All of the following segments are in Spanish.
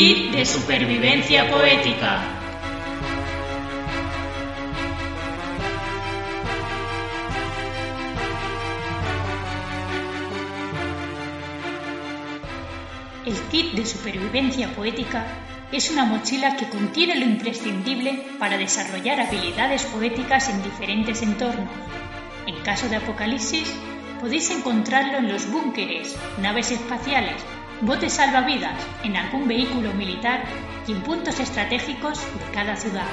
Kit de supervivencia poética. El kit de supervivencia poética es una mochila que contiene lo imprescindible para desarrollar habilidades poéticas en diferentes entornos. En caso de apocalipsis, podéis encontrarlo en los búnkeres, naves espaciales, botes salvavidas en algún vehículo militar y en puntos estratégicos de cada ciudad.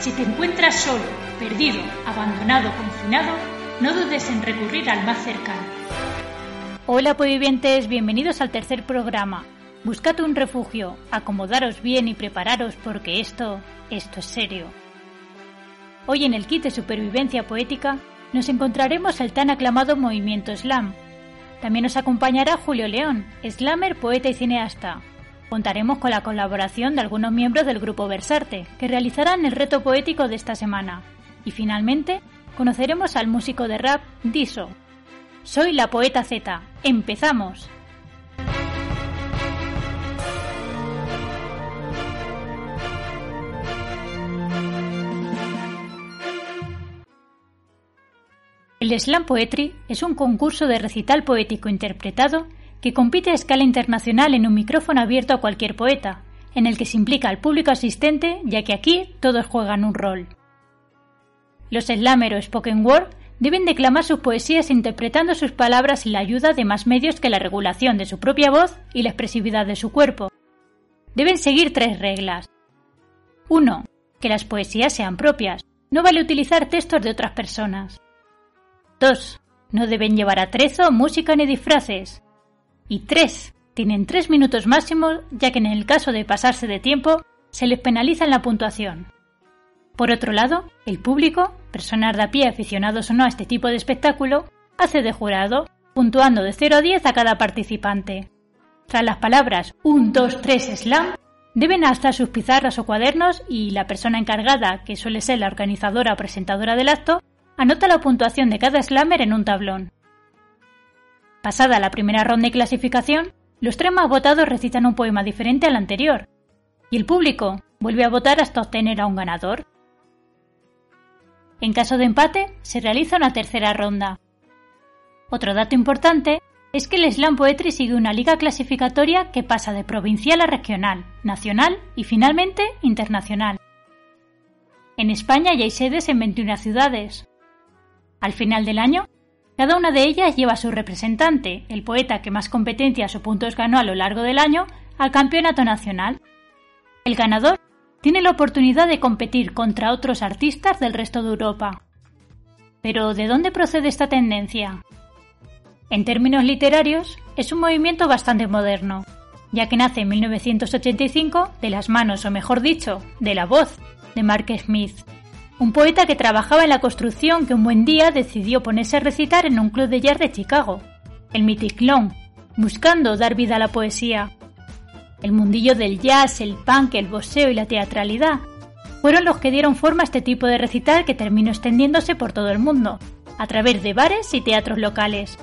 Si te encuentras solo, perdido, abandonado, confinado, no dudes en recurrir al más cercano. Hola vivientes, bienvenidos al tercer programa. Buscad un refugio, acomodaros bien y prepararos porque esto, esto es serio. Hoy en el kit de supervivencia poética nos encontraremos el tan aclamado movimiento slam, también nos acompañará Julio León, slammer, poeta y cineasta. Contaremos con la colaboración de algunos miembros del grupo Versarte, que realizarán el reto poético de esta semana. Y finalmente, conoceremos al músico de rap Diso. Soy la poeta Z. ¡Empezamos! El Slam Poetry es un concurso de recital poético interpretado que compite a escala internacional en un micrófono abierto a cualquier poeta, en el que se implica al público asistente, ya que aquí todos juegan un rol. Los slammer o spoken word deben declamar sus poesías interpretando sus palabras sin la ayuda de más medios que la regulación de su propia voz y la expresividad de su cuerpo. Deben seguir tres reglas. 1. Que las poesías sean propias. No vale utilizar textos de otras personas. 2. No deben llevar atrezo, música ni disfraces. Y 3. Tienen 3 minutos máximo, ya que en el caso de pasarse de tiempo, se les penaliza en la puntuación. Por otro lado, el público, personas de a pie aficionados o no a este tipo de espectáculo, hace de jurado, puntuando de 0 a 10 a cada participante. Tras las palabras 1, 2, 3 slam, deben alzar sus pizarras o cuadernos y la persona encargada, que suele ser la organizadora o presentadora del acto, Anota la puntuación de cada slammer en un tablón. Pasada la primera ronda de clasificación, los tres más votados recitan un poema diferente al anterior, y el público vuelve a votar hasta obtener a un ganador. En caso de empate, se realiza una tercera ronda. Otro dato importante es que el Slam Poetry sigue una liga clasificatoria que pasa de provincial a regional, nacional y finalmente internacional. En España ya hay sedes en 21 ciudades, al final del año, cada una de ellas lleva a su representante, el poeta que más competencias o puntos ganó a lo largo del año, al campeonato nacional. El ganador tiene la oportunidad de competir contra otros artistas del resto de Europa. Pero ¿de dónde procede esta tendencia? En términos literarios, es un movimiento bastante moderno, ya que nace en 1985 de las manos, o mejor dicho, de la voz de Mark Smith, un poeta que trabajaba en la construcción que un buen día decidió ponerse a recitar en un club de jazz de Chicago, el Mythic Lawn, buscando dar vida a la poesía. El mundillo del jazz, el punk, el boxeo y la teatralidad fueron los que dieron forma a este tipo de recital que terminó extendiéndose por todo el mundo, a través de bares y teatros locales.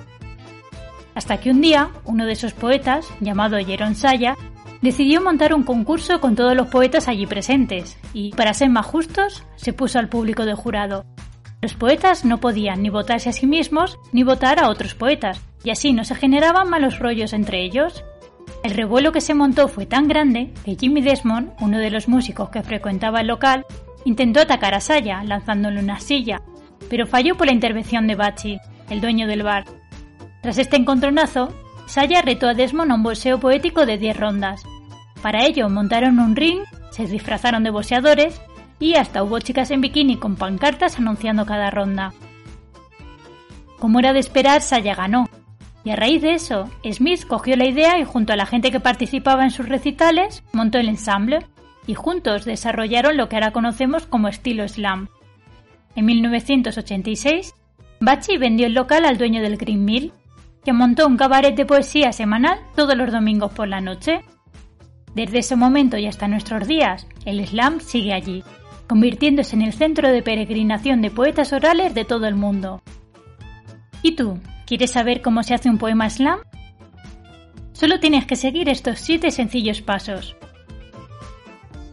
Hasta que un día, uno de esos poetas, llamado Jeron Saya, decidió montar un concurso con todos los poetas allí presentes y, para ser más justos, se puso al público de jurado. Los poetas no podían ni votarse a sí mismos ni votar a otros poetas, y así no se generaban malos rollos entre ellos. El revuelo que se montó fue tan grande que Jimmy Desmond, uno de los músicos que frecuentaba el local, intentó atacar a Saya lanzándole una silla, pero falló por la intervención de Bachi, el dueño del bar. Tras este encontronazo, Saya retó a Desmond a un bolseo poético de 10 rondas. Para ello montaron un ring, se disfrazaron de boxeadores y hasta hubo chicas en bikini con pancartas anunciando cada ronda. Como era de esperar, Saya ganó. Y a raíz de eso, Smith cogió la idea y junto a la gente que participaba en sus recitales, montó el ensamble y juntos desarrollaron lo que ahora conocemos como estilo slam. En 1986, Bachi vendió el local al dueño del Green Mill, que montó un cabaret de poesía semanal todos los domingos por la noche. Desde ese momento y hasta nuestros días, el slam sigue allí, convirtiéndose en el centro de peregrinación de poetas orales de todo el mundo. ¿Y tú? ¿Quieres saber cómo se hace un poema slam? Solo tienes que seguir estos siete sencillos pasos.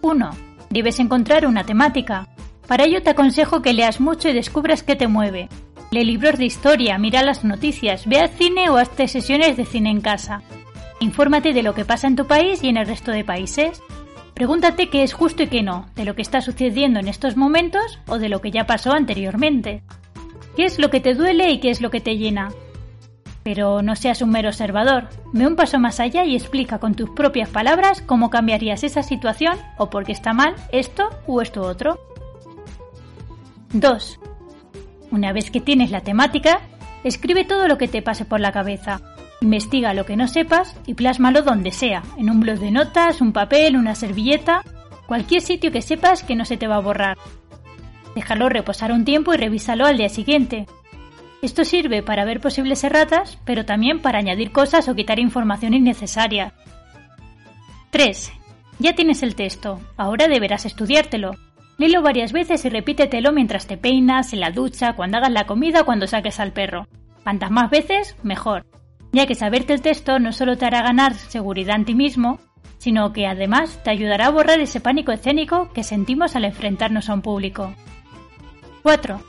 1. Debes encontrar una temática. Para ello te aconsejo que leas mucho y descubras qué te mueve. Lee libros de historia, mira las noticias, ve al cine o hazte sesiones de cine en casa. Infórmate de lo que pasa en tu país y en el resto de países. Pregúntate qué es justo y qué no, de lo que está sucediendo en estos momentos o de lo que ya pasó anteriormente. ¿Qué es lo que te duele y qué es lo que te llena? Pero no seas un mero observador. Ve un paso más allá y explica con tus propias palabras cómo cambiarías esa situación o por qué está mal esto u esto otro. 2. Una vez que tienes la temática, escribe todo lo que te pase por la cabeza. Investiga lo que no sepas y plásmalo donde sea, en un blog de notas, un papel, una servilleta, cualquier sitio que sepas que no se te va a borrar. Déjalo reposar un tiempo y revísalo al día siguiente. Esto sirve para ver posibles erratas, pero también para añadir cosas o quitar información innecesaria. 3. Ya tienes el texto, ahora deberás estudiártelo. Léelo varias veces y repítetelo mientras te peinas, en la ducha, cuando hagas la comida o cuando saques al perro. Cuantas más veces, mejor, ya que saberte el texto no solo te hará ganar seguridad en ti mismo, sino que además te ayudará a borrar ese pánico escénico que sentimos al enfrentarnos a un público. 4.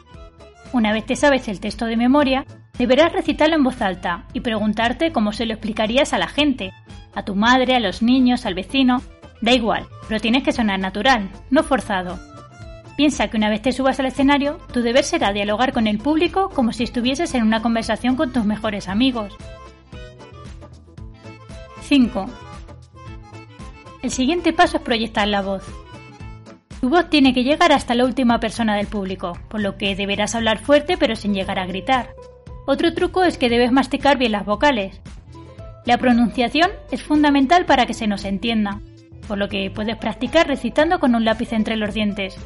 Una vez te sabes el texto de memoria, deberás recitarlo en voz alta y preguntarte cómo se lo explicarías a la gente, a tu madre, a los niños, al vecino, da igual, pero tienes que sonar natural, no forzado. Piensa que una vez te subas al escenario, tu deber será dialogar con el público como si estuvieses en una conversación con tus mejores amigos. 5. El siguiente paso es proyectar la voz. Tu voz tiene que llegar hasta la última persona del público, por lo que deberás hablar fuerte pero sin llegar a gritar. Otro truco es que debes masticar bien las vocales. La pronunciación es fundamental para que se nos entienda, por lo que puedes practicar recitando con un lápiz entre los dientes.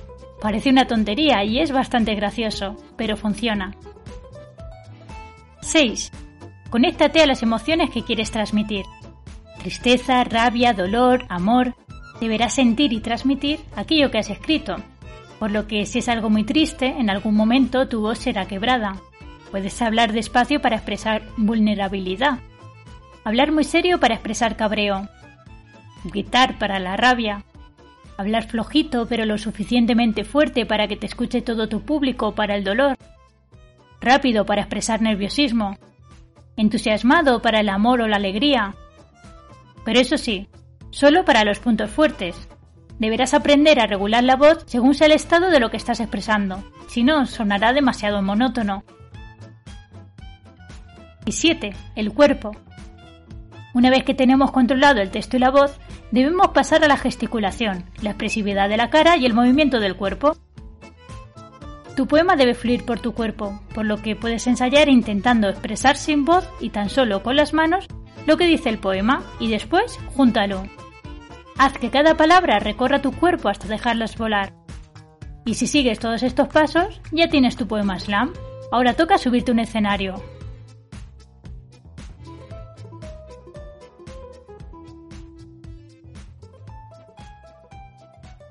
Parece una tontería y es bastante gracioso, pero funciona. 6. Conéctate a las emociones que quieres transmitir. Tristeza, rabia, dolor, amor, deberás sentir y transmitir aquello que has escrito, por lo que si es algo muy triste, en algún momento tu voz será quebrada. Puedes hablar despacio para expresar vulnerabilidad, hablar muy serio para expresar cabreo, gritar para la rabia, hablar flojito pero lo suficientemente fuerte para que te escuche todo tu público para el dolor, rápido para expresar nerviosismo, entusiasmado para el amor o la alegría. Pero eso sí, solo para los puntos fuertes. Deberás aprender a regular la voz según sea el estado de lo que estás expresando, si no sonará demasiado monótono. Y 7. El cuerpo. Una vez que tenemos controlado el texto y la voz, debemos pasar a la gesticulación, la expresividad de la cara y el movimiento del cuerpo. Tu poema debe fluir por tu cuerpo, por lo que puedes ensayar intentando expresar sin voz y tan solo con las manos lo que dice el poema y después júntalo. Haz que cada palabra recorra tu cuerpo hasta dejarlas volar. Y si sigues todos estos pasos, ya tienes tu poema slam. Ahora toca subirte un escenario.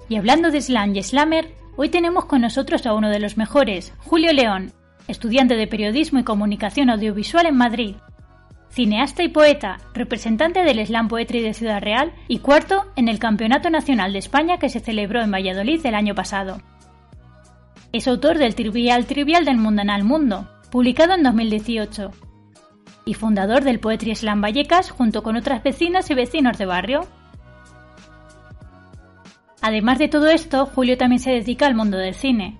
Y hablando de slam y slammer, hoy tenemos con nosotros a uno de los mejores, Julio León, estudiante de periodismo y comunicación audiovisual en Madrid, cineasta y poeta, representante del Slam Poetry de Ciudad Real y cuarto en el Campeonato Nacional de España que se celebró en Valladolid el año pasado. Es autor del Trivial Trivial del Mundanal Mundo, publicado en 2018, y fundador del Poetry Slam Vallecas junto con otras vecinas y vecinos de barrio. Además de todo esto, Julio también se dedica al mundo del cine,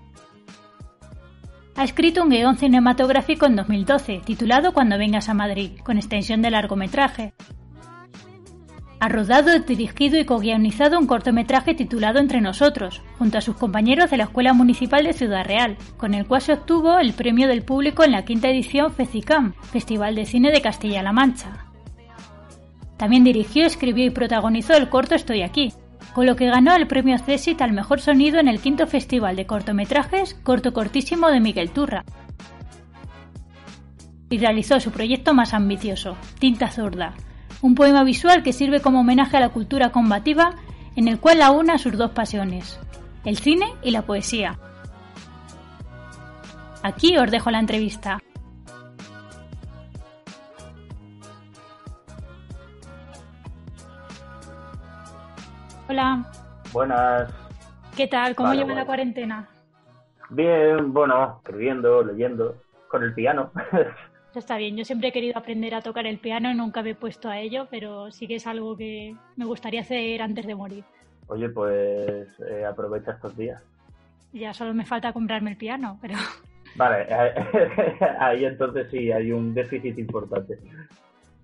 ha escrito un guion cinematográfico en 2012, titulado Cuando vengas a Madrid, con extensión de largometraje. Ha rodado, dirigido y co-guionizado un cortometraje titulado Entre nosotros, junto a sus compañeros de la Escuela Municipal de Ciudad Real, con el cual se obtuvo el premio del público en la quinta edición FECICAM, Festival de Cine de Castilla-La Mancha. También dirigió, escribió y protagonizó el corto Estoy aquí, con lo que ganó el premio CESIT al mejor sonido en el quinto Festival de Cortometrajes Corto Cortísimo de Miguel Turra. Y realizó su proyecto más ambicioso, Tinta Zurda, un poema visual que sirve como homenaje a la cultura combativa en el cual aúna sus dos pasiones, el cine y la poesía. Aquí os dejo la entrevista. Hola. Buenas. ¿Qué tal? ¿Cómo lleva la cuarentena? Bien, bueno, escribiendo, leyendo, con el piano. Está bien, yo siempre he querido aprender a tocar el piano y nunca me he puesto a ello, pero sí que es algo que me gustaría hacer antes de morir. Oye, pues eh, aprovecha estos días. Ya solo me falta comprarme el piano, pero... Vale, ahí entonces sí hay un déficit importante.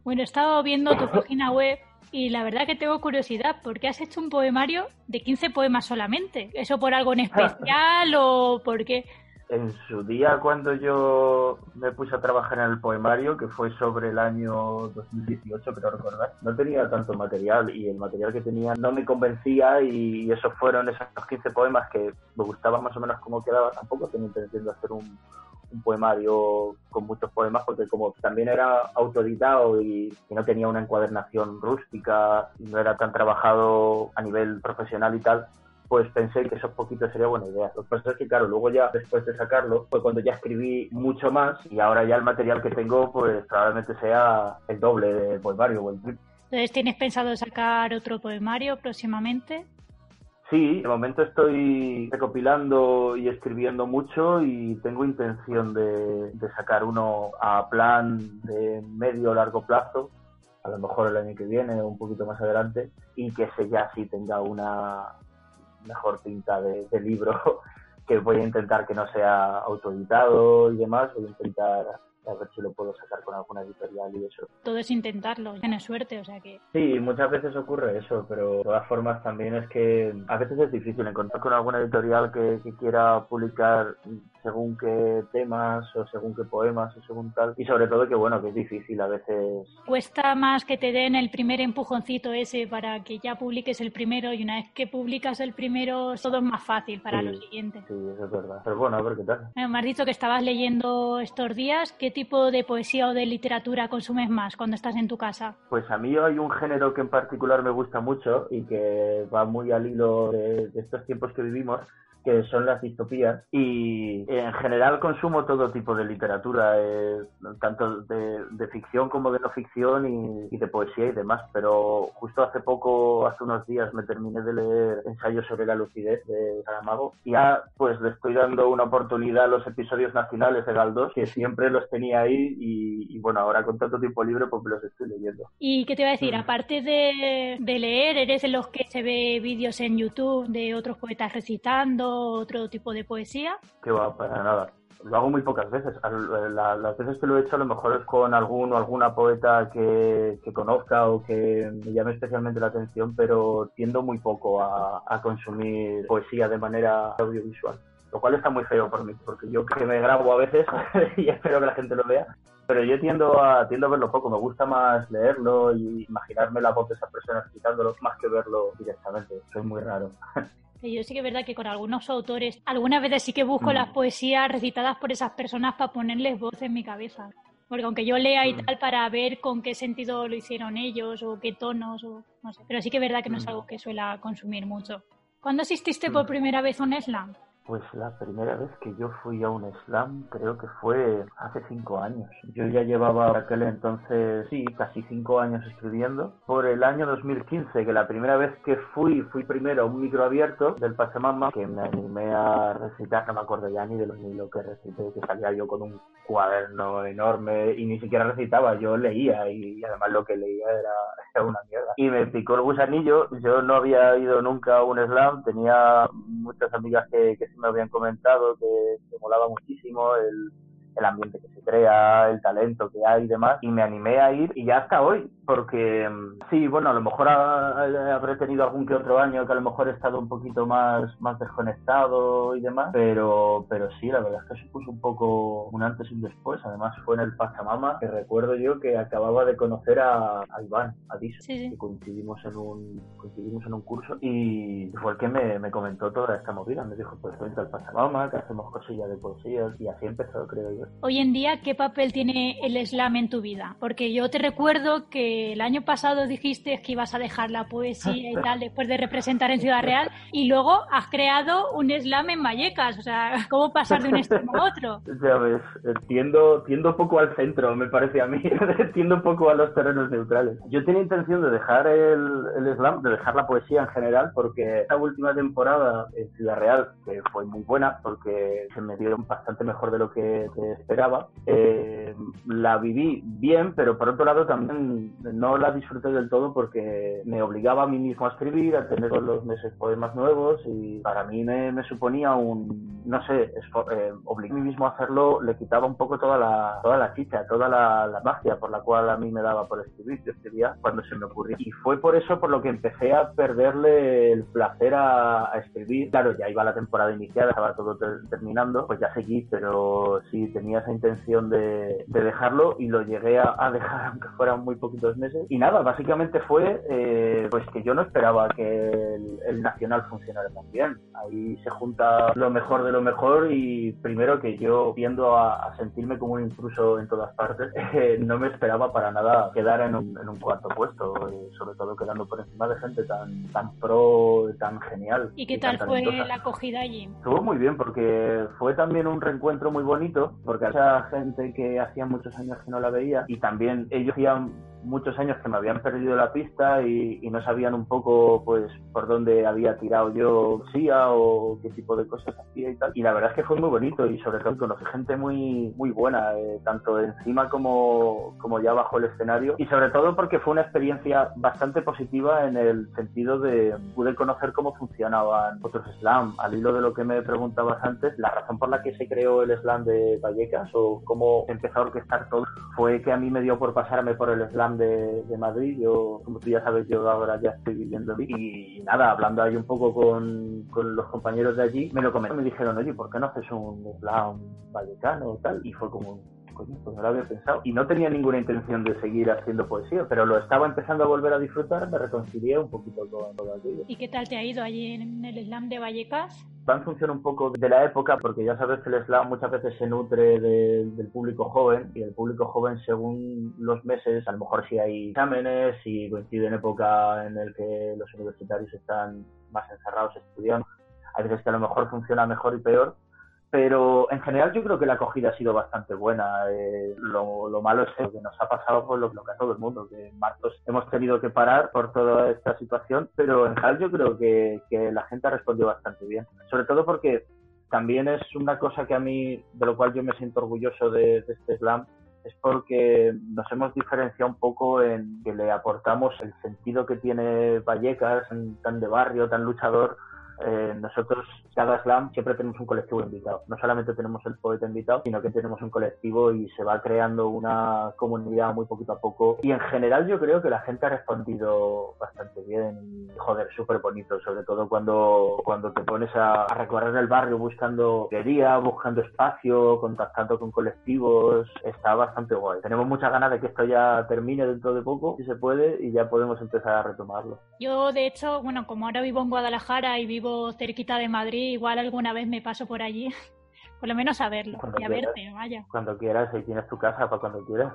Bueno, he estado viendo tu página web y la verdad que tengo curiosidad, ¿por qué has hecho un poemario de 15 poemas solamente? ¿Eso por algo en especial o por qué? En su día, cuando yo me puse a trabajar en el poemario, que fue sobre el año 2018, creo recordar, no tenía tanto material y el material que tenía no me convencía y esos fueron esos 15 poemas que me gustaban más o menos como quedaba. Tampoco tenía intención de hacer un, un poemario con muchos poemas porque como también era autoeditado y, no tenía una encuadernación rústica, no era tan trabajado a nivel profesional y tal, pues pensé que esos poquitos sería buena idea. Lo que pasa es que, claro, luego ya después de sacarlo, fue cuando ya escribí mucho más y ahora ya el material que tengo, pues probablemente sea el doble del poemario o el triple. Entonces, ¿tienes pensado sacar otro poemario próximamente? Sí, de momento estoy recopilando y escribiendo mucho y tengo intención de, sacar uno a plan de medio o largo plazo, a lo mejor el año que viene o un poquito más adelante, y que ese ya sí tenga una mejor pinta de, de libro, que voy a intentar que no sea autoeditado y demás, voy a intentar a ver si lo puedo sacar con alguna editorial y eso. Todo es intentarlo, tienes suerte, o sea que... Sí, muchas veces ocurre eso, pero de todas formas también es que a veces es difícil encontrar con alguna editorial que, que quiera publicar según qué temas o según qué poemas o según tal. Y sobre todo que bueno, que es difícil a veces. Cuesta más que te den el primer empujoncito ese para que ya publiques el primero y una vez que publicas el primero todo es más fácil para lo siguiente. Sí, eso es verdad. Pero bueno, a ver qué tal. me has dicho que estabas leyendo estos días. ¿Qué tipo de poesía o de literatura consumes más cuando estás en tu casa? Pues a mí hay un género que en particular me gusta mucho y que va muy al hilo de estos tiempos que vivimos que son las distopías y en general consumo todo tipo de literatura, eh, tanto de, ficción como de no ficción y, de poesía y demás, pero justo hace poco, hace unos días me terminé de leer ensayos sobre la lucidez de Saramago y ya pues le estoy dando una oportunidad a los episodios nacionales de Galdós, que siempre los tenía ahí y, bueno, ahora con tanto tiempo libre pues me los estoy leyendo. ¿Y qué te iba a decir? Mm. Aparte de, de leer, ¿eres de los que se ve vídeos en YouTube de otros poetas recitando? Otro tipo de poesía? Que va, para nada. Lo hago muy pocas veces. las veces que lo he hecho a lo mejor es con algún o alguna poeta que, conozca o que me llame especialmente la atención, pero tiendo muy poco a, consumir poesía de manera audiovisual lo cual está muy feo por mí, porque yo que me grabo a veces y espero que la gente lo vea, pero yo tiendo a, tiendo a verlo poco, me gusta más leerlo y imaginarme la voz de esas personas citándolo más que verlo directamente, soy muy raro. Yo sí que es verdad que con algunos autores, algunas veces sí que busco mm. las poesías recitadas por esas personas para ponerles voz en mi cabeza. Porque aunque yo lea y mm. tal para ver con qué sentido lo hicieron ellos o qué tonos, o no sé. Pero sí que es verdad que no es mm. algo que suela consumir mucho. ¿Cuándo asististe por primera vez a un slam? Pues la primera vez que yo fui a un slam creo que fue hace cinco años. Yo ya llevaba aquel entonces, sí, casi cinco años escribiendo. Por el año 2015, que la primera vez que fui, fui primero a un micro abierto del Pachamama, que me animé a recitar, no me acuerdo ya ni de lo que recité, que salía yo con un cuaderno enorme y ni siquiera recitaba, yo leía y, además lo que leía era, una mierda. Y me picó el gusanillo, yo no había ido nunca a un slam, tenía muchas amigas que, que me habían comentado que, me molaba muchísimo el, el ambiente que se crea, el talento que hay y demás, y me animé a ir y ya hasta hoy porque mm, sí, bueno, a lo mejor habré tenido algún que otro año que a lo mejor he estado un poquito más, más desconectado y demás, pero, pero sí, la verdad es que supuso un poco un antes y un después. Además fue en el Pachamama que recuerdo yo que acababa de conocer a, Iván, a Diso, que coincidimos en un coincidimos en un curso y fue el que me, me comentó toda esta movida. Me dijo, pues vente al Pachamama, que hacemos cosillas de poesías y así empezó, creo yo. Hoy en día, ¿qué papel tiene el slam en tu vida? Porque yo te recuerdo que el año pasado dijiste que ibas a dejar la poesía y tal después de representar en Ciudad Real y luego has creado un slam en Vallecas. O sea, ¿cómo pasar de un extremo a otro? Ya ves, tiendo, tiendo poco al centro, me parece a mí. tiendo poco a los terrenos neutrales. Yo tenía intención de dejar el, el slam, de dejar la poesía en general, porque esta última temporada en Ciudad Real, que fue muy buena, porque se me dieron bastante mejor de lo que, esperaba, eh, la viví bien, pero por otro lado también no la disfruté del todo porque me obligaba a mí mismo a escribir, a tener todos los meses poemas nuevos y para mí me, me suponía un, no sé, eh, obligar a mí mismo a hacerlo le quitaba un poco toda la, toda la chicha, toda la, magia por la cual a mí me daba por escribir. Yo escribía cuando se me ocurría. Y fue por eso por lo que empecé a perderle el placer a, escribir. Claro, ya iba la temporada iniciada, estaba todo terminando, pues ya seguí, pero sí tenía esa intención de, dejarlo y lo llegué a, dejar aunque fueran muy poquitos meses. Y nada, básicamente fue eh, pues que yo no esperaba que el, el Nacional funcionara tan bien. Ahí se junta lo mejor de lo mejor y primero que yo viendo a, sentirme como un intruso en todas partes, eh, no me esperaba para nada quedar en un, en un cuarto puesto, eh, sobre todo quedando por encima de gente tan, tan pro, tan genial. ¿Y qué tal fue la acogida allí? Estuvo muy bien porque fue también un reencuentro muy bonito, porque había gente que hacía muchos años que no la veía y también ellos hacían muchos años que me habían perdido la pista y, no sabían un poco pues por dónde había tirado yo SIA o qué tipo de cosas hacía y tal. Y la verdad es que fue muy bonito y sobre todo conocí gente muy muy buena, eh, tanto encima como, como ya bajo el escenario. Y sobre todo porque fue una experiencia bastante positiva en el sentido de pude conocer cómo funcionaban otros slam. Al hilo de lo que me preguntabas antes, la razón por la que se creó el slam de Vallecas o cómo empezó a orquestar todo fue que a mí me dio por pasarme por el slam de, Madrid. Yo, como tú ya sabes, yo ahora ya estoy viviendo allí. Y nada, hablando ahí un poco con, con los compañeros de allí, me lo comentaron, me dijeron, oye, ¿por qué no haces un slam vallecano o tal? Y fue como, pues no lo había pensado. Y no tenía ninguna intención de seguir haciendo poesía, pero lo estaba empezando a volver a disfrutar, me reconcilié un poquito con todo aquello. ¿Y qué tal te ha ido allí en el slam de Vallecas? Va en función un poco de la época, porque ya sabes que el slam muchas veces se nutre del público joven, y el público joven según los meses, a lo mejor si hay exámenes, si coincide en época en el que los universitarios están más encerrados estudiando, hay veces que a lo mejor funciona mejor y peor, pero en general yo creo que la acogida ha sido bastante buena. Eh, lo, malo es que nos ha pasado por lo, que a todo el mundo, que en marzo hemos tenido que parar por toda esta situación, pero en general yo creo que, la gente ha respondido bastante bien. Sobre todo porque también es una cosa que a mí, de lo cual yo me siento orgulloso de, de este slam, es porque nos hemos diferenciado un poco en que le aportamos el sentido que tiene Vallecas, tan de barrio, tan luchador, eh, nosotros, cada slam, siempre tenemos un colectivo invitado. No solamente tenemos el poeta invitado, sino que tenemos un colectivo y se va creando una comunidad muy poquito a poco. Y en general yo creo que la gente ha respondido bastante bien joder, súper bonito, sobre todo cuando, cuando te pones a, recorrer el barrio buscando quería, buscando espacio, contactando con colectivos. Está bastante guay. Tenemos muchas ganas de que esto ya termine dentro de poco, si se puede, y ya podemos empezar a retomarlo. Yo, de hecho, bueno, como ahora vivo en Guadalajara y vivo cerquita de Madrid, igual alguna vez me paso por allí, por lo menos a verlo y a verte, vaya. Cuando quieras, ahí tienes tu casa para cuando quieras.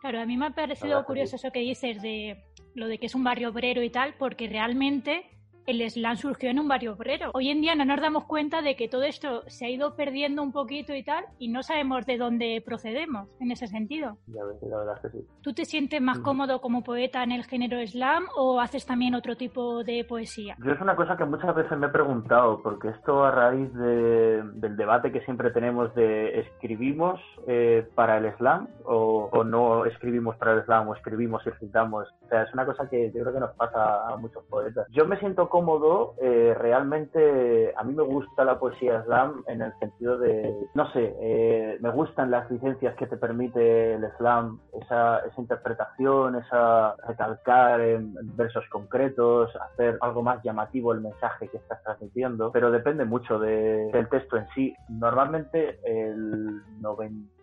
Claro, a mí me ha parecido curioso eso que dices de lo de que es un barrio obrero y tal, porque realmente el slam surgió en un barrio obrero. Hoy en día no nos damos cuenta de que todo esto se ha ido perdiendo un poquito y tal, y no sabemos de dónde procedemos en ese sentido. Ya ves, la verdad que sí. ¿Tú te sientes más cómodo como poeta en el género slam o haces también otro tipo de poesía? Yo es una cosa que muchas veces me he preguntado, porque esto a raíz del debate que siempre tenemos de escribimos eh, para el slam o, o, no escribimos para el slam o escribimos y recitamos. O sea, es una cosa que yo creo que nos pasa a muchos poetas. Yo me siento cómodo, eh, realmente a mí me gusta la poesía slam en el sentido de, no sé, eh, me gustan las licencias que te permite el slam, esa, esa interpretación, esa recalcar en, versos concretos, hacer algo más llamativo el mensaje que estás transmitiendo, pero depende mucho del texto en sí. Normalmente el 90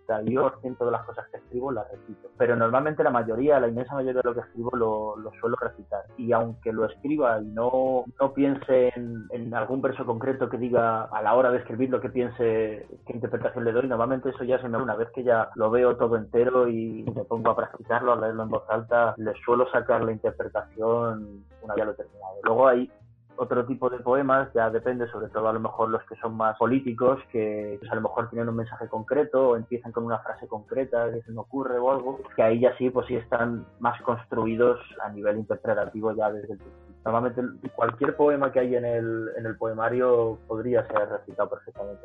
ciento de las cosas que escribo las repito. Pero normalmente la mayoría, la inmensa mayoría de lo que escribo lo, suelo recitar. Y aunque lo escriba y no, no piense en, algún verso concreto que diga a la hora de escribir lo que piense, qué interpretación le doy, normalmente eso ya se me una vez que ya lo veo todo entero y me pongo a practicarlo, a leerlo en voz alta, le suelo sacar la interpretación una vez lo he terminado. Luego hay otro tipo de poemas, ya depende, sobre todo a lo mejor los que son más políticos, que pues, a lo mejor tienen un mensaje concreto o empiezan con una frase concreta que se me ocurre o algo, que ahí ya sí, pues sí están más construidos a nivel interpretativo ya desde. Normalmente cualquier poema que hay en el, en el poemario podría ser recitado perfectamente.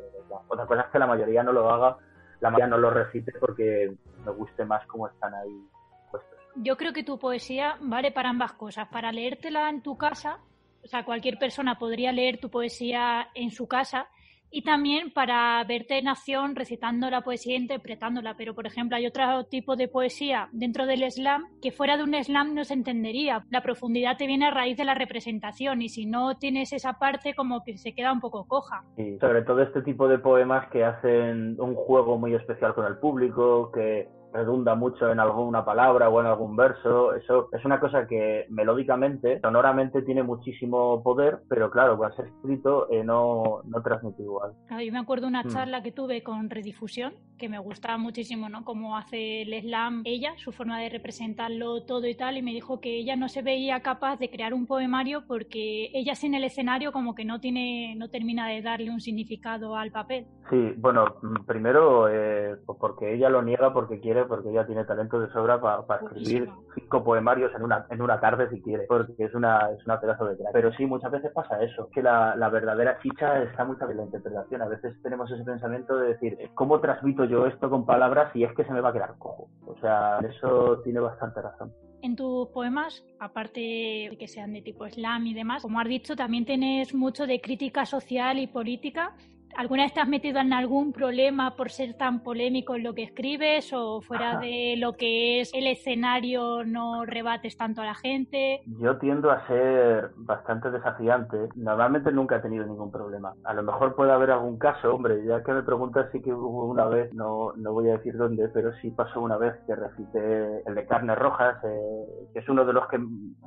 Otra cosa es que la mayoría no lo haga, la mayoría no lo recite porque me guste más cómo están ahí puestos. Yo creo que tu poesía vale para ambas cosas, para leértela en tu casa o sea, cualquier persona podría leer tu poesía en su casa y también para verte en acción recitando la poesía e interpretándola. Pero, por ejemplo, hay otro tipo de poesía dentro del slam que fuera de un slam no se entendería. La profundidad te viene a raíz de la representación y si no tienes esa parte como que se queda un poco coja. Sobre todo este tipo de poemas que hacen un juego muy especial con el público, que redunda mucho en alguna palabra o en algún verso. Eso es una cosa que melódicamente, sonoramente tiene muchísimo poder, pero claro, cuando ser escrito eh, no, no transmite igual. yo me acuerdo una mm. charla que tuve con Redifusión, que me gustaba muchísimo, ¿no? Cómo hace el slam ella, su forma de representarlo todo y tal, y me dijo que ella no se veía capaz de crear un poemario porque ella sin el escenario como que no tiene, no termina de darle un significado al papel. Sí, bueno, primero eh, porque ella lo niega porque quiere porque ella tiene talento de sobra para escribir cinco poemarios en una, en una tarde si quiere, porque es una, es una pedazo de crack. Pero sí, muchas veces pasa eso, que la, la verdadera chicha está mucho en la interpretación. A veces tenemos ese pensamiento de decir, ¿cómo transmito yo esto con palabras si es que se me va a quedar cojo? O sea, eso tiene bastante razón. En tus poemas, aparte de que sean de tipo slam y demás, como has dicho, también tienes mucho de crítica social y política ¿Alguna vez te has metido en algún problema por ser tan polémico en lo que escribes o fuera de lo que es el escenario no rebates tanto a la gente? Yo tiendo a ser bastante desafiante. Normalmente nunca he tenido ningún problema. A lo mejor puede haber algún caso, hombre, ya que me preguntas sí que hubo una vez, no, no voy a decir dónde, pero sí pasó una vez que recité el de carnes rojas, eh, que es uno de los que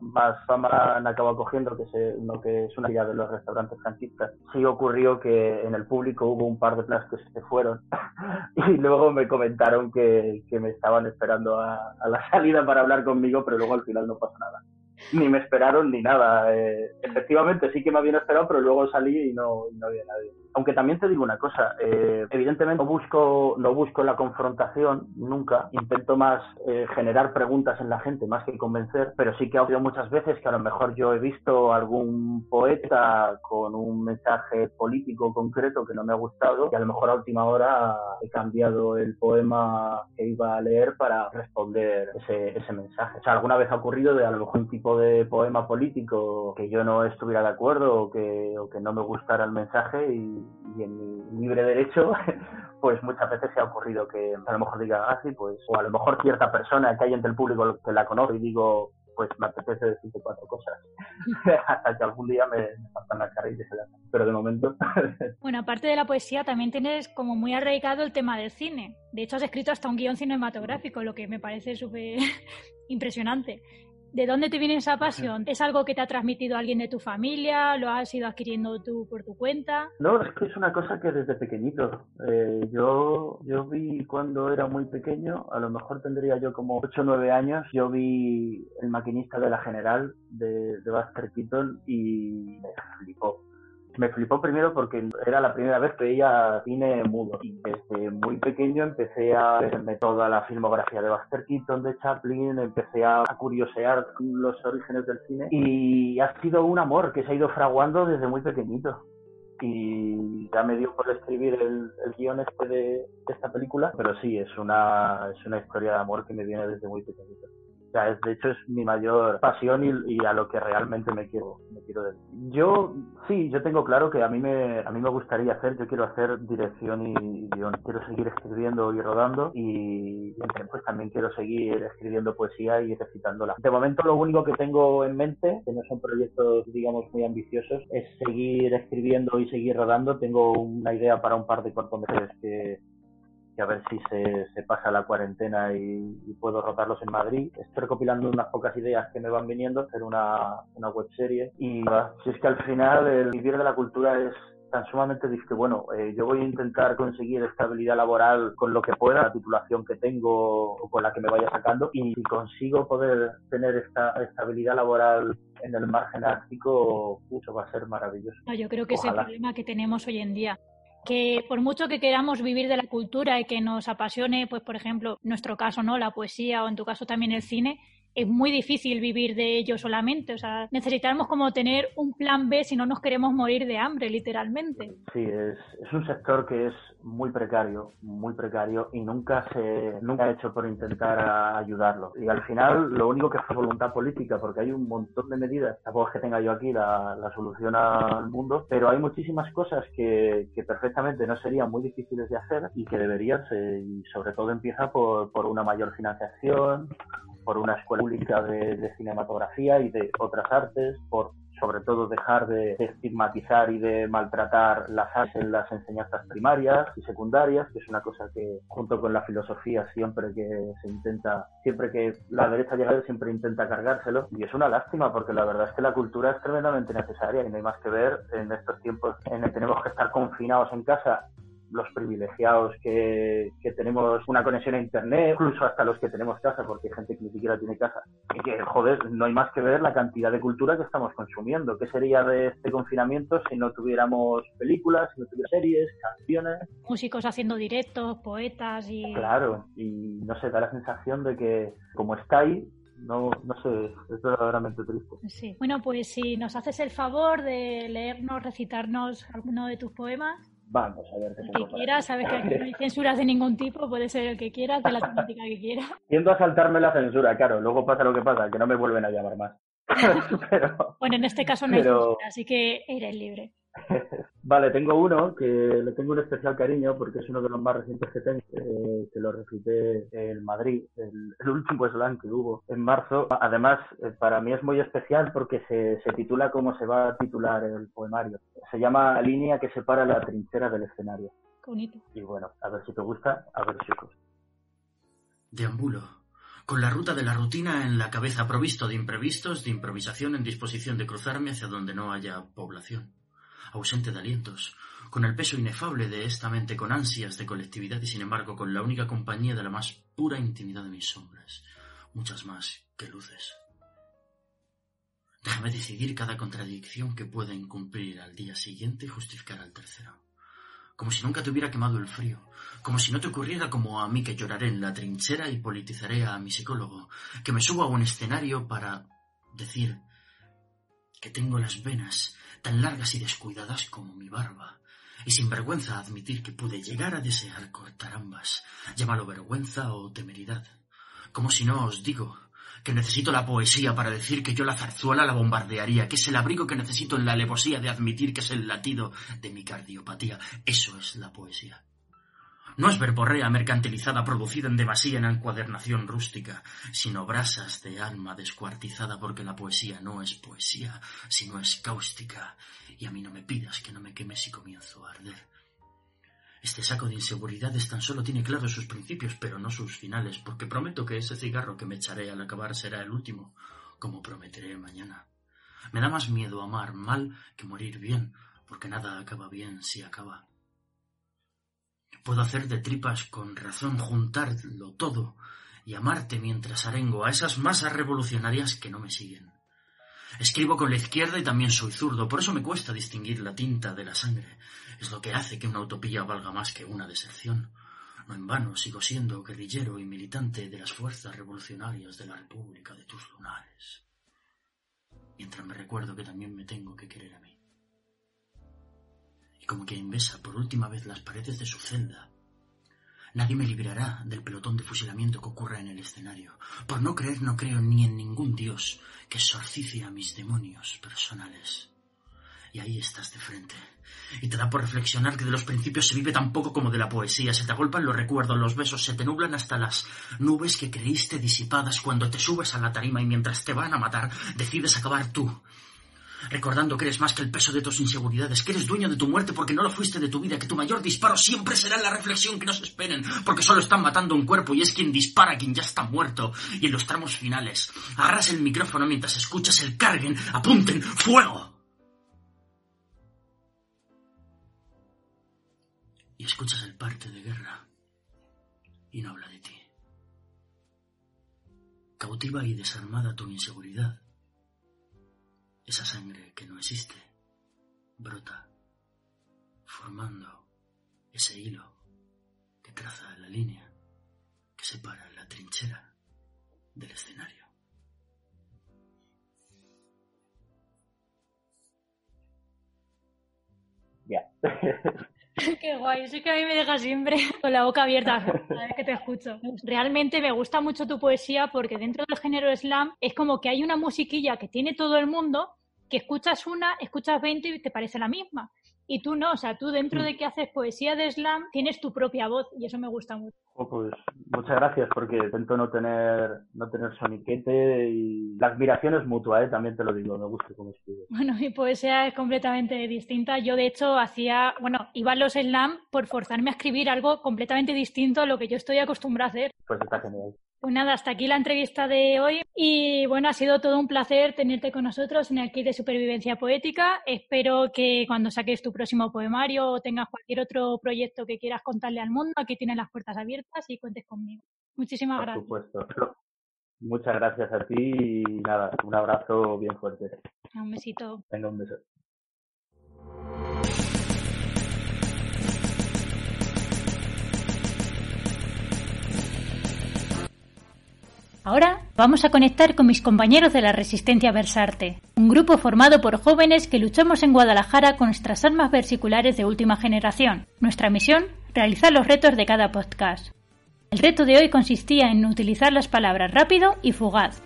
más fama han acabado cogiendo, que es uno que es una guía de los restaurantes franquistas. Sí ocurrió que en el público hubo un par de plásticos que se fueron y luego me comentaron que, que me estaban esperando a, a, la salida para hablar conmigo, pero luego al final no pasó nada. Ni me esperaron ni nada. Eh, efectivamente sí que me habían esperado, pero luego salí y no, y no había nadie aunque también te digo una cosa, eh, evidentemente no busco, no busco la confrontación nunca, intento más eh, generar preguntas en la gente más que convencer, pero sí que ha habido muchas veces que a lo mejor yo he visto algún poeta con un mensaje político concreto que no me ha gustado y a lo mejor a última hora he cambiado el poema que iba a leer para responder ese, ese mensaje. O sea, alguna vez ha ocurrido de a lo mejor un tipo de poema político que yo no estuviera de acuerdo o que, o que no me gustara el mensaje y y en mi libre derecho, pues muchas veces se ha ocurrido que a lo mejor diga así, ah, pues, o a lo mejor cierta persona que hay entre el público que la conoce y digo, pues me apetece decirte cuatro cosas. Hasta que algún día me, me faltan las cara y se la Pero de momento. bueno, aparte de la poesía, también tienes como muy arraigado el tema del cine. De hecho, has escrito hasta un guion cinematográfico, lo que me parece súper impresionante. ¿De dónde te viene esa pasión? ¿Es algo que te ha transmitido alguien de tu familia? ¿Lo has ido adquiriendo tú por tu cuenta? No, es que es una cosa que desde pequeñito. Eh, yo, yo vi cuando era muy pequeño, a lo mejor tendría yo como 8 o 9 años, yo vi El maquinista de la General de, de Buster Keaton y me flipó me flipó primero porque era la primera vez que veía cine mudo. Y desde muy pequeño empecé a verme toda la filmografía de Buster Keaton, de Chaplin, empecé a, curiosear los orígenes del cine. Y ha sido un amor que se ha ido fraguando desde muy pequeñito. Y ya me dio por escribir el, el guion este de, esta película, pero sí, es una, es una historia de amor que me viene desde muy pequeñito. De hecho es mi mayor pasión y, a lo que realmente me quiero, me quiero decir. Yo, sí, yo tengo claro que a mí me, a mí me gustaría hacer, yo quiero hacer dirección y guion. Quiero seguir escribiendo y rodando y pues también quiero seguir escribiendo poesía y recitándola. De momento lo único que tengo en mente, que no son proyectos, digamos, muy ambiciosos, es seguir escribiendo y seguir rodando. Tengo una idea para un par de cortometrajes que a ver si se, se pasa la cuarentena y, puedo rotarlos en Madrid. Estoy recopilando unas pocas ideas que me van viniendo, hacer una, una web serie. Y si es que al final el vivir de la cultura es tan sumamente difícil. Bueno, eh, yo voy a intentar conseguir estabilidad laboral con lo que pueda, la titulación que tengo o con la que me vaya sacando. Y si consigo poder tener esta estabilidad laboral en el margen ártico, eso va a ser maravilloso. yo creo que es el problema que tenemos hoy en día que por mucho que queramos vivir de la cultura y que nos apasione, pues por ejemplo, en nuestro caso, ¿no? La poesía o en tu caso también el cine, es muy difícil vivir de ello solamente. O sea, necesitamos como tener un plan B si no nos queremos morir de hambre, literalmente. Sí, es, es un sector que es muy precario, muy precario y nunca se nunca ha hecho por intentar ayudarlo. Y al final lo único que fue voluntad política, porque hay un montón de medidas, tampoco es que tenga yo aquí la, la solución al mundo, pero hay muchísimas cosas que, que perfectamente no serían muy difíciles de hacer y que deberían ser, y sobre todo empieza por, por una mayor financiación, por una escuela pública de, cinematografía y de otras artes, por sobre todo dejar de, estigmatizar y de maltratar las artes en las enseñanzas primarias y secundarias, que es una cosa que junto con la filosofía siempre que se intenta, siempre que la derecha llega siempre intenta cargárselo. Y es una lástima porque la verdad es que la cultura es tremendamente necesaria y no hay más que ver en estos tiempos en que tenemos que estar confinados en casa los privilegiados que, tenemos una conexión a internet, incluso hasta los que tenemos casa, porque hay gente que ni siquiera tiene casa. Y que, joder, no hay más que ver la cantidad de cultura que estamos consumiendo. ¿Qué sería de este confinamiento si no tuviéramos películas, si no tuviéramos series, canciones? Músicos haciendo directos, poetas y... Claro, y no sé, da la sensación de que como está ahí, no, no sé, es verdaderamente triste. Sí. Bueno, pues si nos haces el favor de leernos, recitarnos alguno de tus poemas. Vamos a ver qué El que quiera, sabes que aquí no hay censuras de ningún tipo, puede ser el que quiera, de la temática que quiera. Tiendo a saltarme la censura, claro, luego pasa lo que pasa, que no me vuelven a llamar más. bueno, en este caso no hay censura, así que eres libre. vale, tengo uno que le tengo un especial cariño porque es uno de los más recientes que tengo, eh, que lo recité en Madrid, el, último slam que hubo en marzo. Además, eh, para mí es muy especial porque se, se titula como se va a titular el poemario. Se llama Línea que separa la trinchera del escenario. Qué bonito. Y bueno, a ver si te gusta, a ver si os Deambulo con la ruta de la rutina en la cabeza provisto de imprevistos, de improvisación en disposición de cruzarme hacia donde no haya población ausente de alientos, con el peso inefable de esta mente con ansias de colectividad y sin embargo con la única compañía de la más pura intimidad de mis sombras, muchas más que luces. Déjame decidir cada contradicción que pueda incumplir al día siguiente y justificar al tercero. Como si nunca te hubiera quemado el frío, como si no te ocurriera como a mí que lloraré en la trinchera y politizaré a mi psicólogo, que me subo a un escenario para decir que tengo las venas tan largas y descuidadas como mi barba, y sin vergüenza admitir que pude llegar a desear cortar ambas. Llámalo vergüenza o temeridad. Como si no os digo que necesito la poesía para decir que yo la zarzuela la bombardearía, que es el abrigo que necesito en la alevosía de admitir que es el latido de mi cardiopatía. Eso es la poesía. No es verborrea mercantilizada producida en demasía en encuadernación rústica, sino brasas de alma descuartizada porque la poesía no es poesía, sino es cáustica, y a mí no me pidas que no me queme si comienzo a arder. Este saco de inseguridades tan solo tiene claros sus principios, pero no sus finales, porque prometo que ese cigarro que me echaré al acabar será el último, como prometeré mañana. Me da más miedo amar mal que morir bien, porque nada acaba bien si acaba. Puedo hacer de tripas con razón, juntarlo todo y amarte mientras arengo a esas masas revolucionarias que no me siguen. Escribo con la izquierda y también soy zurdo, por eso me cuesta distinguir la tinta de la sangre. Es lo que hace que una utopía valga más que una deserción. No en vano sigo siendo guerrillero y militante de las fuerzas revolucionarias de la República de tus lunares. Mientras me recuerdo que también me tengo que querer a mí y como quien besa por última vez las paredes de su celda, Nadie me librará del pelotón de fusilamiento que ocurra en el escenario. Por no creer no creo ni en ningún dios que exorcice a mis demonios personales. Y ahí estás de frente. Y te da por reflexionar que de los principios se vive tan poco como de la poesía. Se te agolpan los recuerdos, los besos, se te nublan hasta las nubes que creíste disipadas cuando te subes a la tarima y mientras te van a matar decides acabar tú recordando que eres más que el peso de tus inseguridades, que eres dueño de tu muerte porque no lo fuiste de tu vida, que tu mayor disparo siempre será la reflexión que nos esperen, porque solo están matando un cuerpo y es quien dispara quien ya está muerto. Y en los tramos finales, agarras el micrófono mientras escuchas el carguen, apunten, fuego. Y escuchas el parte de guerra y no habla de ti. Cautiva y desarmada tu inseguridad esa sangre que no existe brota, formando ese hilo que traza la línea que separa la trinchera del escenario. Ya. Qué guay, es que a mí me deja siempre con la boca abierta cada vez que te escucho. Realmente me gusta mucho tu poesía porque dentro del género slam es como que hay una musiquilla que tiene todo el mundo, que escuchas una, escuchas 20 y te parece la misma. Y tú no, o sea, tú dentro mm. de que haces poesía de slam tienes tu propia voz y eso me gusta mucho. Oh, pues muchas gracias porque intento no tener no tener soniquete y la admiración es mutua, ¿eh? también te lo digo, me gusta cómo escribes. Bueno, mi poesía es completamente distinta. Yo de hecho hacía, bueno, iba a los slam por forzarme a escribir algo completamente distinto a lo que yo estoy acostumbrada a hacer. Pues está genial. Pues nada, hasta aquí la entrevista de hoy y bueno, ha sido todo un placer tenerte con nosotros en el kit de supervivencia poética. Espero que cuando saques tu próximo poemario o tengas cualquier otro proyecto que quieras contarle al mundo, aquí tienes las puertas abiertas y cuentes conmigo. Muchísimas gracias. Por supuesto. Muchas gracias a ti y nada, un abrazo bien fuerte. Un besito. Venga, un beso. Ahora vamos a conectar con mis compañeros de la Resistencia Versarte, un grupo formado por jóvenes que luchamos en Guadalajara con nuestras armas versiculares de última generación. Nuestra misión, realizar los retos de cada podcast. El reto de hoy consistía en utilizar las palabras rápido y fugaz,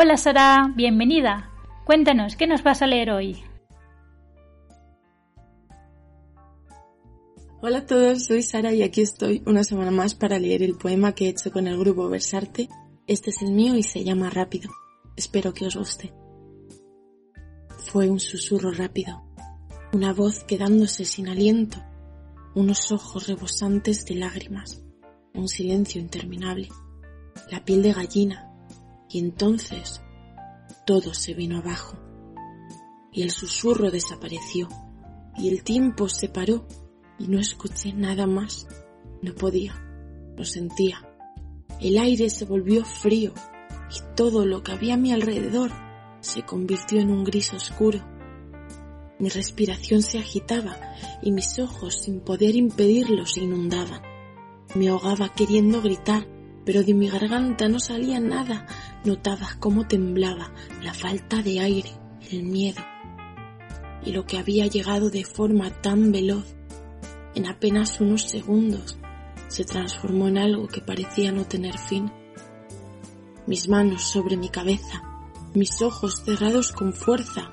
Hola Sara, bienvenida. Cuéntanos, ¿qué nos vas a leer hoy? Hola a todos, soy Sara y aquí estoy una semana más para leer el poema que he hecho con el grupo Versarte. Este es el mío y se llama Rápido. Espero que os guste. Fue un susurro rápido, una voz quedándose sin aliento, unos ojos rebosantes de lágrimas, un silencio interminable, la piel de gallina, y entonces todo se vino abajo, y el susurro desapareció, y el tiempo se paró, y no escuché nada más. No podía, lo sentía. El aire se volvió frío, y todo lo que había a mi alrededor se convirtió en un gris oscuro. Mi respiración se agitaba y mis ojos, sin poder impedirlo, se inundaban. Me ahogaba queriendo gritar, pero de mi garganta no salía nada. Notaba cómo temblaba la falta de aire, el miedo. Y lo que había llegado de forma tan veloz, en apenas unos segundos, se transformó en algo que parecía no tener fin. Mis manos sobre mi cabeza, mis ojos cerrados con fuerza,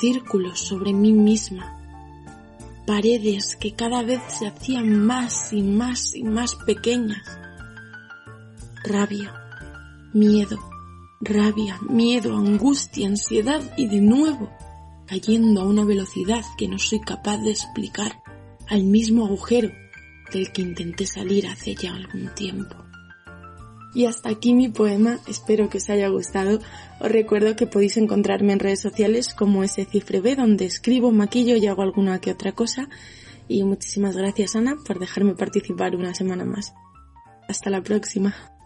círculos sobre mí misma, paredes que cada vez se hacían más y más y más pequeñas rabia, miedo, rabia, miedo, angustia, ansiedad y de nuevo cayendo a una velocidad que no soy capaz de explicar al mismo agujero del que intenté salir hace ya algún tiempo. Y hasta aquí mi poema, espero que os haya gustado. Os recuerdo que podéis encontrarme en redes sociales como ese cifre B, donde escribo, maquillo y hago alguna que otra cosa. Y muchísimas gracias Ana por dejarme participar una semana más. Hasta la próxima.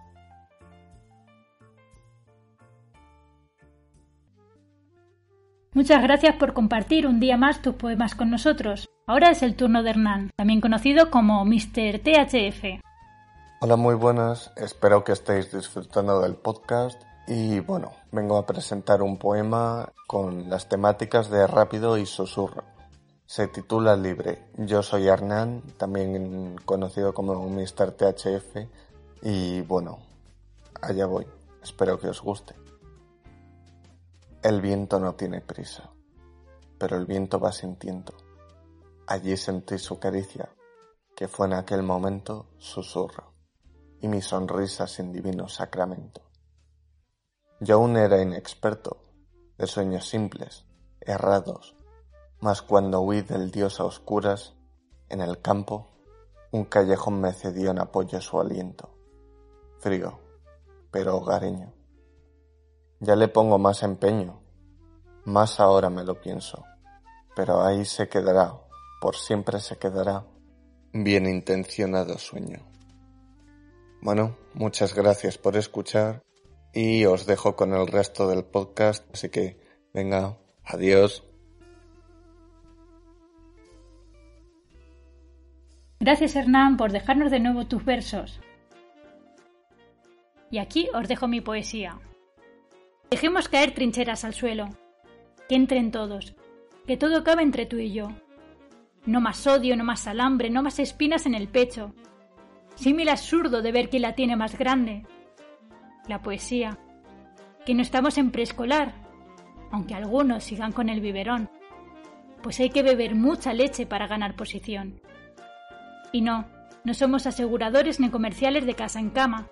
Muchas gracias por compartir un día más tus poemas con nosotros. Ahora es el turno de Hernán, también conocido como Mr. THF. Hola, muy buenas. Espero que estéis disfrutando del podcast y bueno, vengo a presentar un poema con las temáticas de rápido y susurro. Se titula Libre. Yo soy Hernán, también conocido como Mr. THF y bueno, allá voy. Espero que os guste. El viento no tiene prisa, pero el viento va sintiendo. Allí sentí su caricia, que fue en aquel momento susurro, y mi sonrisa sin divino sacramento. Yo aún era inexperto, de sueños simples, errados, mas cuando huí del dios a oscuras, en el campo, un callejón me cedió en apoyo su aliento, frío, pero hogareño. Ya le pongo más empeño, más ahora me lo pienso, pero ahí se quedará, por siempre se quedará, bien intencionado sueño. Bueno, muchas gracias por escuchar y os dejo con el resto del podcast, así que venga, adiós. Gracias Hernán por dejarnos de nuevo tus versos. Y aquí os dejo mi poesía. Dejemos caer trincheras al suelo. Que entren todos. Que todo acabe entre tú y yo. No más odio, no más alambre, no más espinas en el pecho. Símil absurdo de ver quién la tiene más grande. La poesía. Que no estamos en preescolar, aunque algunos sigan con el biberón. Pues hay que beber mucha leche para ganar posición. Y no, no somos aseguradores ni comerciales de casa en cama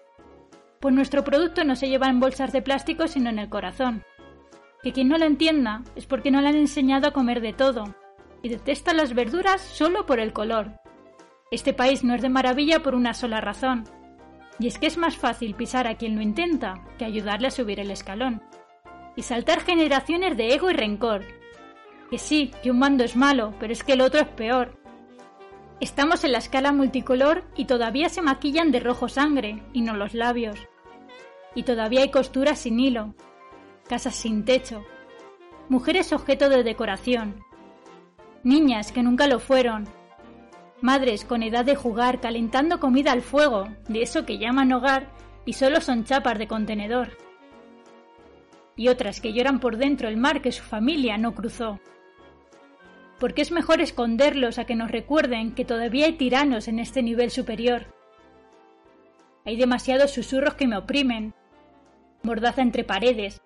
pues nuestro producto no se lleva en bolsas de plástico sino en el corazón. Que quien no la entienda es porque no le han enseñado a comer de todo, y detesta las verduras solo por el color. Este país no es de maravilla por una sola razón, y es que es más fácil pisar a quien lo intenta que ayudarle a subir el escalón. Y saltar generaciones de ego y rencor. Que sí, que un mando es malo, pero es que el otro es peor. Estamos en la escala multicolor y todavía se maquillan de rojo sangre, y no los labios y todavía hay costuras sin hilo, casas sin techo, mujeres objeto de decoración, niñas que nunca lo fueron, madres con edad de jugar calentando comida al fuego, de eso que llaman hogar y solo son chapas de contenedor, y otras que lloran por dentro el mar que su familia no cruzó. Porque es mejor esconderlos a que nos recuerden que todavía hay tiranos en este nivel superior. Hay demasiados susurros que me oprimen, mordaza entre paredes,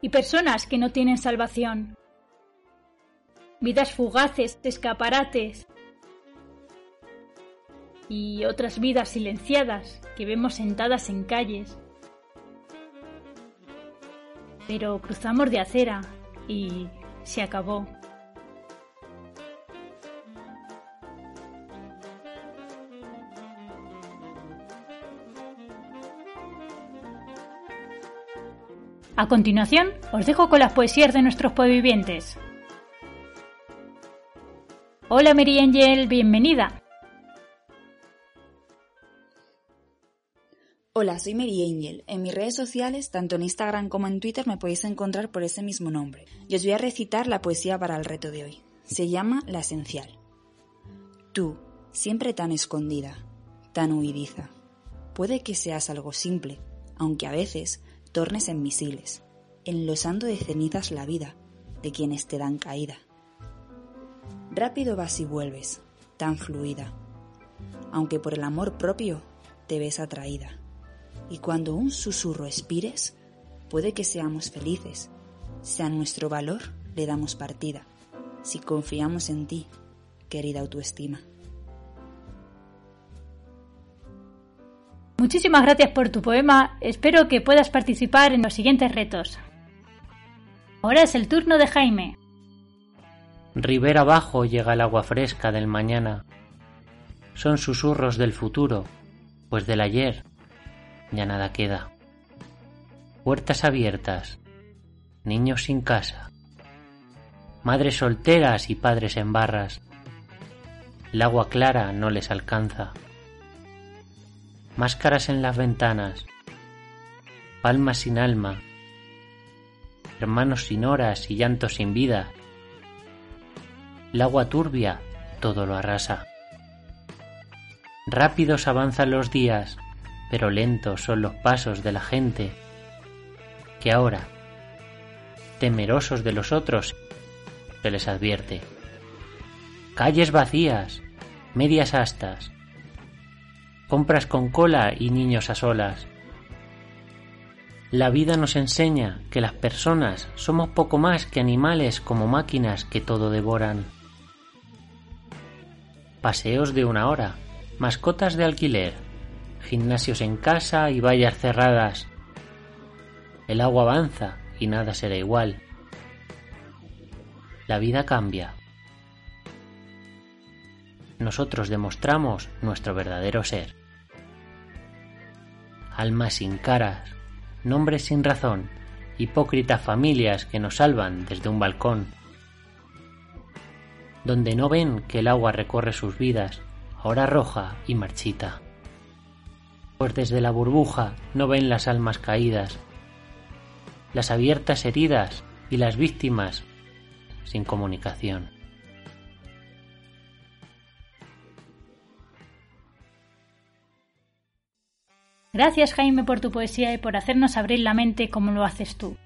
y personas que no tienen salvación. Vidas fugaces, escaparates, y otras vidas silenciadas que vemos sentadas en calles. Pero cruzamos de acera y se acabó. A continuación, os dejo con las poesías de nuestros poevivientes. Hola Mary Angel, bienvenida. Hola, soy Mary Angel. En mis redes sociales, tanto en Instagram como en Twitter, me podéis encontrar por ese mismo nombre. Y os voy a recitar la poesía para el reto de hoy. Se llama La Esencial. Tú, siempre tan escondida, tan huidiza. Puede que seas algo simple, aunque a veces tornes en misiles, enlosando de cenizas la vida de quienes te dan caída. Rápido vas y vuelves, tan fluida, aunque por el amor propio te ves atraída. Y cuando un susurro expires, puede que seamos felices, si a nuestro valor le damos partida, si confiamos en ti, querida autoestima. Muchísimas gracias por tu poema. Espero que puedas participar en los siguientes retos. Ahora es el turno de Jaime. Ribera abajo llega el agua fresca del mañana. Son susurros del futuro, pues del ayer ya nada queda. Puertas abiertas, niños sin casa, madres solteras y padres en barras. El agua clara no les alcanza máscaras en las ventanas, palmas sin alma, hermanos sin horas y llantos sin vida. El agua turbia todo lo arrasa. Rápidos avanzan los días, pero lentos son los pasos de la gente, que ahora, temerosos de los otros, se les advierte. Calles vacías, medias astas, compras con cola y niños a solas. La vida nos enseña que las personas somos poco más que animales como máquinas que todo devoran. Paseos de una hora, mascotas de alquiler, gimnasios en casa y vallas cerradas. El agua avanza y nada será igual. La vida cambia. Nosotros demostramos nuestro verdadero ser almas sin caras, nombres sin razón, hipócritas familias que nos salvan desde un balcón, donde no ven que el agua recorre sus vidas, ahora roja y marchita. Pues desde la burbuja no ven las almas caídas, las abiertas heridas y las víctimas sin comunicación. Gracias Jaime por tu poesía y por hacernos abrir la mente como lo haces tú.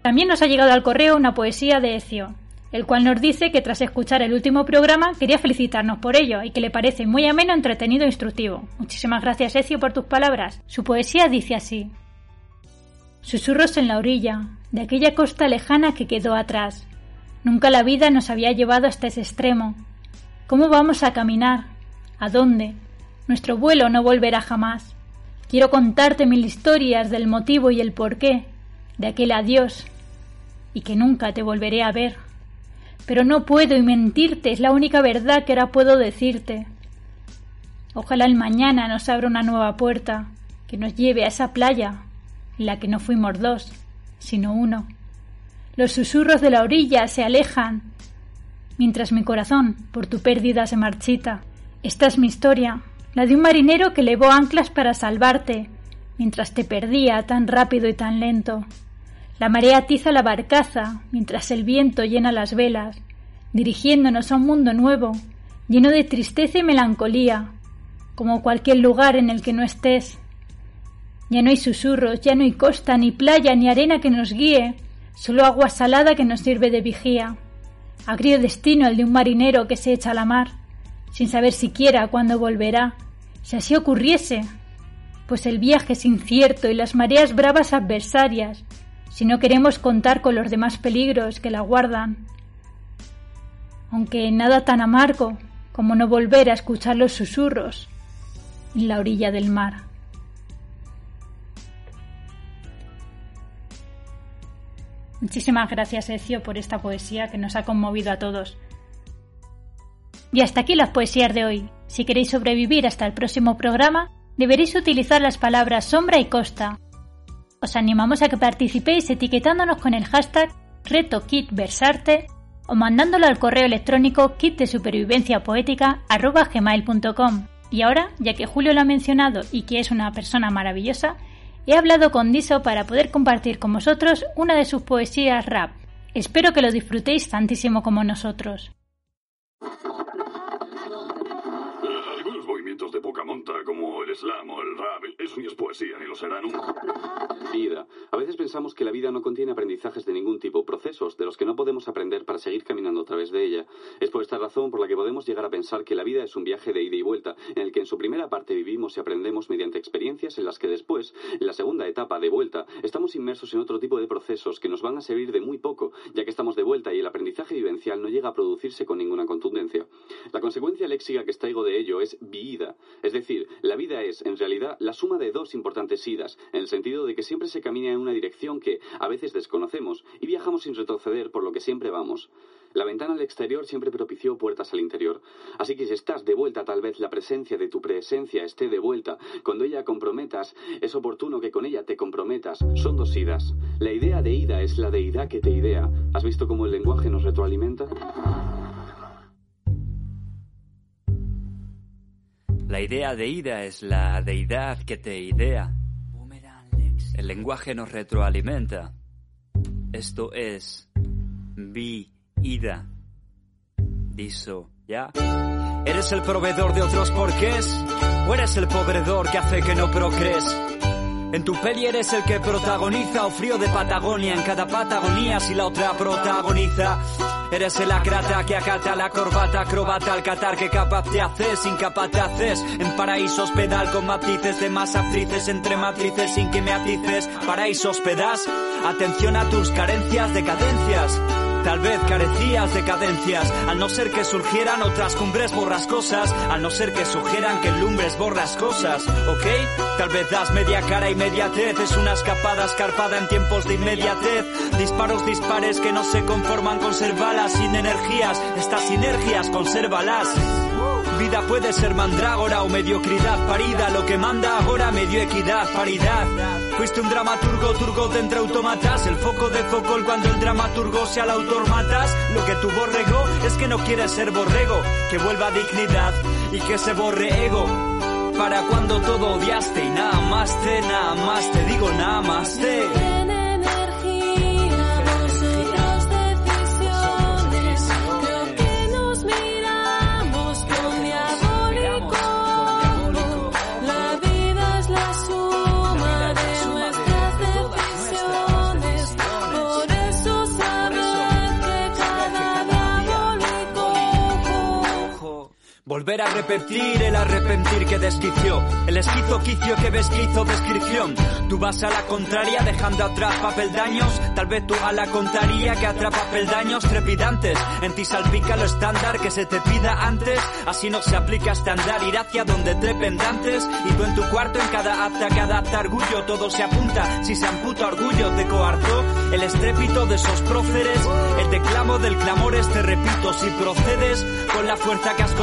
También nos ha llegado al correo una poesía de Ecio, el cual nos dice que tras escuchar el último programa quería felicitarnos por ello y que le parece muy ameno, entretenido e instructivo. Muchísimas gracias Ecio por tus palabras. Su poesía dice así. Susurros en la orilla, de aquella costa lejana que quedó atrás. Nunca la vida nos había llevado hasta ese extremo. ¿Cómo vamos a caminar? ¿A dónde? Nuestro vuelo no volverá jamás. Quiero contarte mil historias del motivo y el porqué de aquel adiós y que nunca te volveré a ver. Pero no puedo y mentirte es la única verdad que ahora puedo decirte. Ojalá el mañana nos abra una nueva puerta que nos lleve a esa playa en la que no fuimos dos, sino uno. Los susurros de la orilla se alejan, mientras mi corazón por tu pérdida se marchita. Esta es mi historia, la de un marinero que levó anclas para salvarte, mientras te perdía tan rápido y tan lento. La marea atiza la barcaza, mientras el viento llena las velas, dirigiéndonos a un mundo nuevo, lleno de tristeza y melancolía, como cualquier lugar en el que no estés. Ya no hay susurros, ya no hay costa, ni playa, ni arena que nos guíe, solo agua salada que nos sirve de vigía. Agrio destino el de un marinero que se echa a la mar, sin saber siquiera cuándo volverá, si así ocurriese, pues el viaje es incierto y las mareas bravas adversarias, si no queremos contar con los demás peligros que la guardan. Aunque nada tan amargo como no volver a escuchar los susurros en la orilla del mar. Muchísimas gracias, Ecio, por esta poesía que nos ha conmovido a todos. Y hasta aquí las poesías de hoy. Si queréis sobrevivir hasta el próximo programa, deberéis utilizar las palabras sombra y costa. Os animamos a que participéis etiquetándonos con el hashtag RetoKitVersarte o mandándolo al correo electrónico kitdesupervivenciapoética.com. Y ahora, ya que Julio lo ha mencionado y que es una persona maravillosa, he hablado con Diso para poder compartir con vosotros una de sus poesías rap. Espero que lo disfrutéis tantísimo como nosotros. Monta, como el slam o el rap, eso ni es poesía, ni lo será nunca. Vida. A veces pensamos que la vida no contiene aprendizajes de ningún tipo, procesos de los que no podemos aprender para seguir caminando a través de ella. Es por esta razón por la que podemos llegar a pensar que la vida es un viaje de ida y vuelta, en el que en su primera parte vivimos y aprendemos mediante experiencias en las que después, en la segunda etapa de vuelta, estamos inmersos en otro tipo de procesos que nos van a servir de muy poco, ya que estamos de vuelta y el aprendizaje vivencial no llega a producirse con ninguna contundencia. La consecuencia léxica que extraigo de ello es vida, es decir, la vida es, en realidad, la suma de dos importantes idas, en el sentido de que siempre se camina en una dirección que a veces desconocemos y viajamos sin retroceder por lo que siempre vamos. La ventana al exterior siempre propició puertas al interior. Así que si estás de vuelta, tal vez la presencia de tu presencia esté de vuelta. Cuando ella comprometas, es oportuno que con ella te comprometas. Son dos idas. La idea de ida es la deidad que te idea. ¿Has visto cómo el lenguaje nos retroalimenta? La idea de ida es la deidad que te idea. El lenguaje nos retroalimenta. Esto es vida. Diso, ¿ya? ¿Eres el proveedor de otros porqués? ¿O eres el pobredor que hace que no procrees? En tu peli eres el que protagoniza o frío de Patagonia en cada Patagonía si la otra protagoniza. Eres el acrata que acata la corbata, acrobata al catar que capaz te haces, incapaz te haces. En paraísos pedal con matices de más actrices entre matrices sin que me atices. Paraísos pedas, atención a tus carencias, decadencias. Tal vez carecías de cadencias, al no ser que surgieran otras cumbres borrascosas, al no ser que sugieran que lumbres borrascosas, ¿ok? Tal vez das media cara y mediatez, es una escapada escarpada en tiempos de inmediatez, disparos dispares que no se conforman con ser balas sin energías, estas sinergias consérvalas. Vida puede ser mandrágora o mediocridad parida, lo que manda ahora medio equidad, paridad. Fuiste un dramaturgo, turgo de entre automatas, el foco de foco cuando el dramaturgo sea el autor matas. Lo que tu borrego es que no quieres ser borrego, que vuelva dignidad y que se borre ego. Para cuando todo odiaste y nada más te, nada más te digo nada más te. Volver a repetir el arrepentir que desquició, el esquizo quicio que besquizo descripción. Tú vas a la contraria dejando atrás papeldaños, tal vez tú a la contraria que atrapa peldaños trepidantes. En ti salpica lo estándar que se te pida antes, así no se aplica andar, ir hacia donde te pendantes. Y tú en tu cuarto en cada acta que adapta orgullo, todo se apunta, si se amputa orgullo te coartó. El estrépito de esos próceres, el declamo del clamor este repito, si procedes con la fuerza que has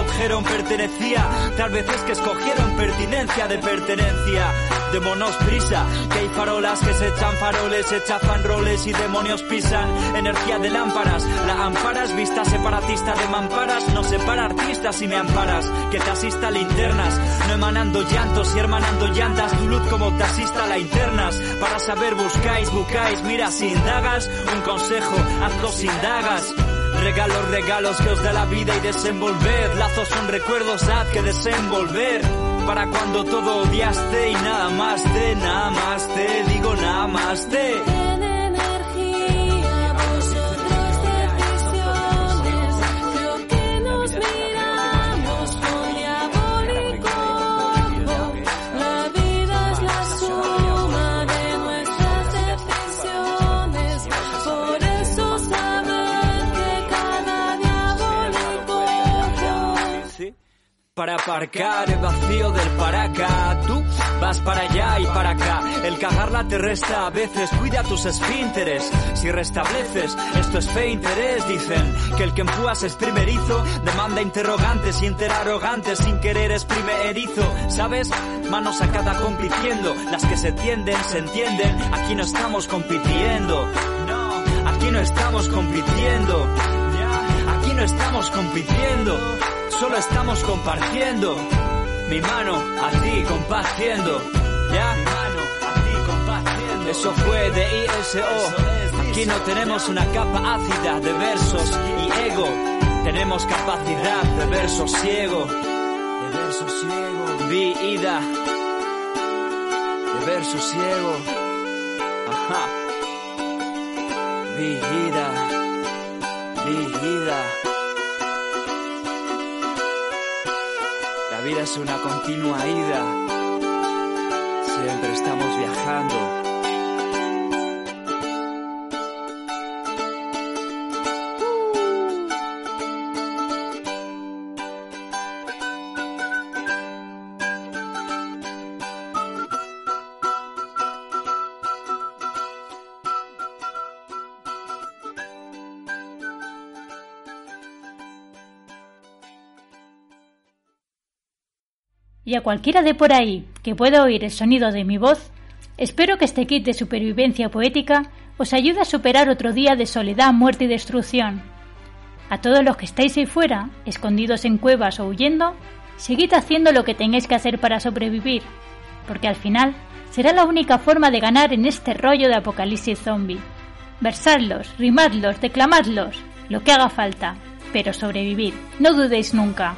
pertenecía. Tal vez es que escogieron pertinencia de pertenencia. Demonos prisa, que hay farolas que se echan faroles, se chafan roles y demonios pisan. Energía de lámparas, la amparas, vista separatista de mamparas. No separa artistas y me amparas, que te asista linternas. No emanando llantos y hermanando llantas, tu luz como taxista la internas. Para saber buscáis, buscáis, mira sin dagas. Un consejo, hazlo sin dagas. Regalos, regalos que os da la vida y desenvolver. Lazos son recuerdos, haz que desenvolver. Para cuando todo odiaste y nada más de, nada más te digo nada más de. Para aparcar el vacío del para acá. Tú vas para allá y para acá. El cagarla te resta a veces. Cuida tus esfínteres. Si restableces, esto es fe interés. Dicen que el que empúas es primerizo. Demanda interrogantes, sin arrogante, sin querer exprime erizo. ¿Sabes? Manos a cada compitiendo. Las que se tienden, se entienden. Aquí no estamos compitiendo. No, aquí no estamos compitiendo. Aquí no estamos compitiendo solo estamos compartiendo. Mi mano a ti compartiendo. ¿Ya? Mi mano a ti compartiendo. Eso fue de ISO. Aquí no tenemos una capa ácida de versos y ego. Tenemos capacidad de verso ciego. De verso ciego. Vida. De verso ciego. Ajá. Vida. Vida. Vida es una continua ida. Siempre estamos viajando. Y a cualquiera de por ahí que pueda oír el sonido de mi voz, espero que este kit de supervivencia poética os ayude a superar otro día de soledad, muerte y destrucción. A todos los que estáis ahí fuera, escondidos en cuevas o huyendo, seguid haciendo lo que tengáis que hacer para sobrevivir, porque al final será la única forma de ganar en este rollo de apocalipsis zombie. versarlos, rimadlos, declamadlos, lo que haga falta, pero sobrevivir, no dudéis nunca.